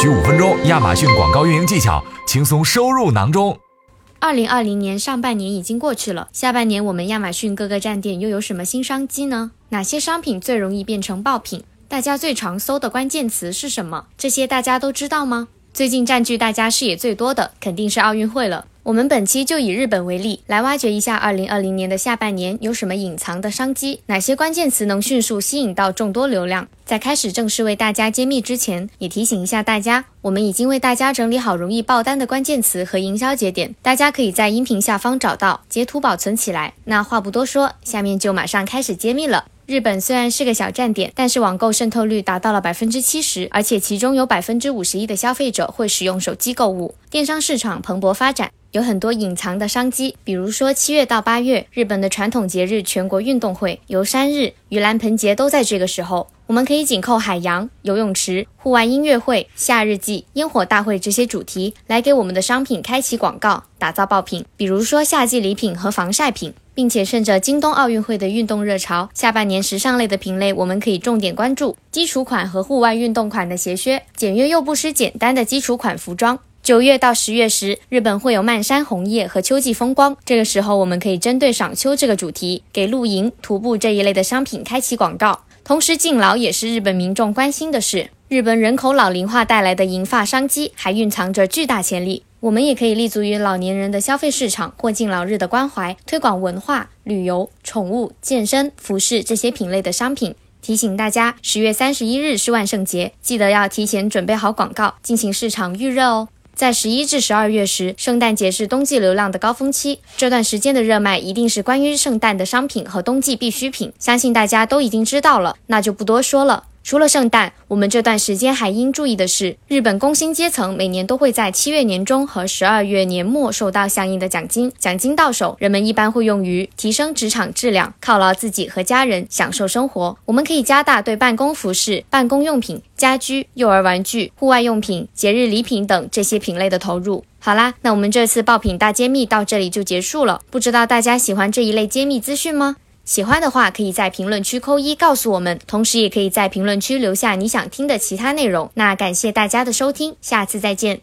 需五分钟，亚马逊广告运营技巧轻松收入囊中。二零二零年上半年已经过去了，下半年我们亚马逊各个站点又有什么新商机呢？哪些商品最容易变成爆品？大家最常搜的关键词是什么？这些大家都知道吗？最近占据大家视野最多的肯定是奥运会了。我们本期就以日本为例，来挖掘一下2020年的下半年有什么隐藏的商机，哪些关键词能迅速吸引到众多流量。在开始正式为大家揭秘之前，也提醒一下大家，我们已经为大家整理好容易爆单的关键词和营销节点，大家可以在音频下方找到，截图保存起来。那话不多说，下面就马上开始揭秘了。日本虽然是个小站点，但是网购渗透率达到了百分之七十，而且其中有百分之五十一的消费者会使用手机购物，电商市场蓬勃发展。有很多隐藏的商机，比如说七月到八月，日本的传统节日全国运动会、游山日、盂兰盆节都在这个时候。我们可以紧扣海洋、游泳池、户外音乐会、夏日祭、烟火大会这些主题，来给我们的商品开启广告，打造爆品。比如说夏季礼品和防晒品，并且顺着京东奥运会的运动热潮，下半年时尚类的品类我们可以重点关注基础款和户外运动款的鞋靴，简约又不失简单的基础款服装。九月到十月时，日本会有漫山红叶和秋季风光。这个时候，我们可以针对赏秋这个主题，给露营、徒步这一类的商品开启广告。同时，敬老也是日本民众关心的事。日本人口老龄化带来的银发商机，还蕴藏着巨大潜力。我们也可以立足于老年人的消费市场或敬老日的关怀，推广文化、旅游、宠物、健身、服饰这些品类的商品。提醒大家，十月三十一日是万圣节，记得要提前准备好广告，进行市场预热哦。在十一至十二月时，圣诞节是冬季流量的高峰期。这段时间的热卖一定是关于圣诞的商品和冬季必需品，相信大家都已经知道了，那就不多说了。除了圣诞，我们这段时间还应注意的是，日本工薪阶层每年都会在七月年中和十二月年末收到相应的奖金。奖金到手，人们一般会用于提升职场质量，犒劳自己和家人，享受生活。我们可以加大对办公服饰、办公用品、家居、幼儿玩具、户外用品、节日礼品等这些品类的投入。好啦，那我们这次爆品大揭秘到这里就结束了。不知道大家喜欢这一类揭秘资讯吗？喜欢的话，可以在评论区扣一告诉我们，同时也可以在评论区留下你想听的其他内容。那感谢大家的收听，下次再见。